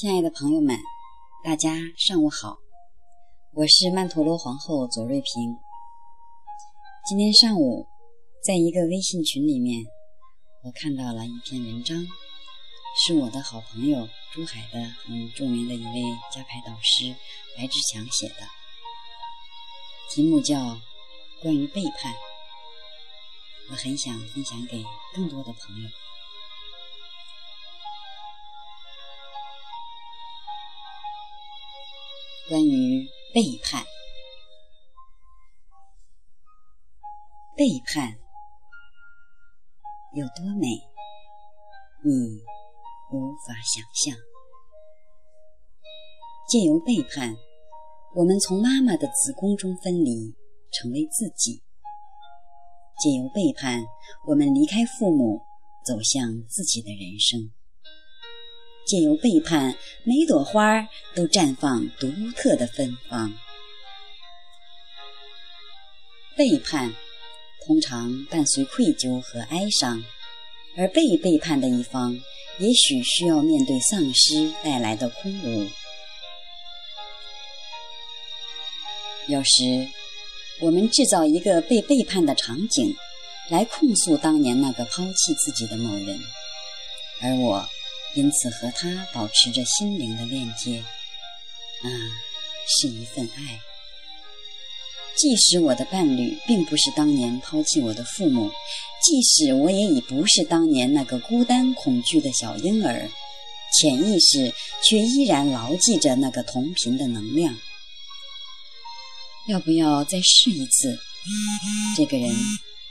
亲爱的朋友们，大家上午好，我是曼陀罗皇后左瑞平。今天上午，在一个微信群里面，我看到了一篇文章，是我的好朋友珠海的很著名的一位家牌导师白志强写的，题目叫《关于背叛》，我很想分享给更多的朋友。关于背叛，背叛有多美，你无法想象。借由背叛，我们从妈妈的子宫中分离，成为自己；借由背叛，我们离开父母，走向自己的人生。借由背叛，每朵花都绽放独特的芬芳。背叛通常伴随愧疚和哀伤，而被背叛的一方也许需要面对丧失带来的空无。有时，我们制造一个被背叛的场景，来控诉当年那个抛弃自己的某人，而我。因此，和他保持着心灵的链接，那是一份爱。即使我的伴侣并不是当年抛弃我的父母，即使我也已不是当年那个孤单恐惧的小婴儿，潜意识却依然牢记着那个同频的能量。要不要再试一次？这个人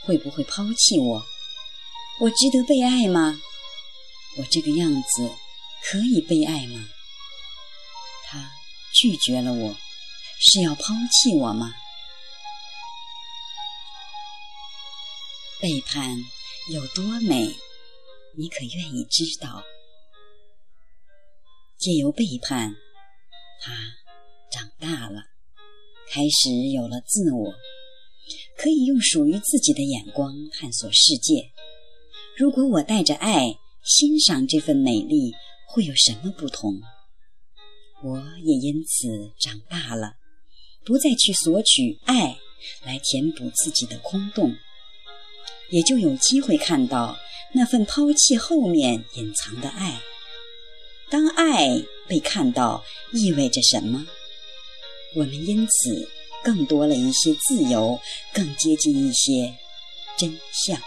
会不会抛弃我？我值得被爱吗？我这个样子可以被爱吗？他拒绝了我，是要抛弃我吗？背叛有多美，你可愿意知道？借由背叛，他长大了，开始有了自我，可以用属于自己的眼光探索世界。如果我带着爱。欣赏这份美丽会有什么不同？我也因此长大了，不再去索取爱来填补自己的空洞，也就有机会看到那份抛弃后面隐藏的爱。当爱被看到，意味着什么？我们因此更多了一些自由，更接近一些真相。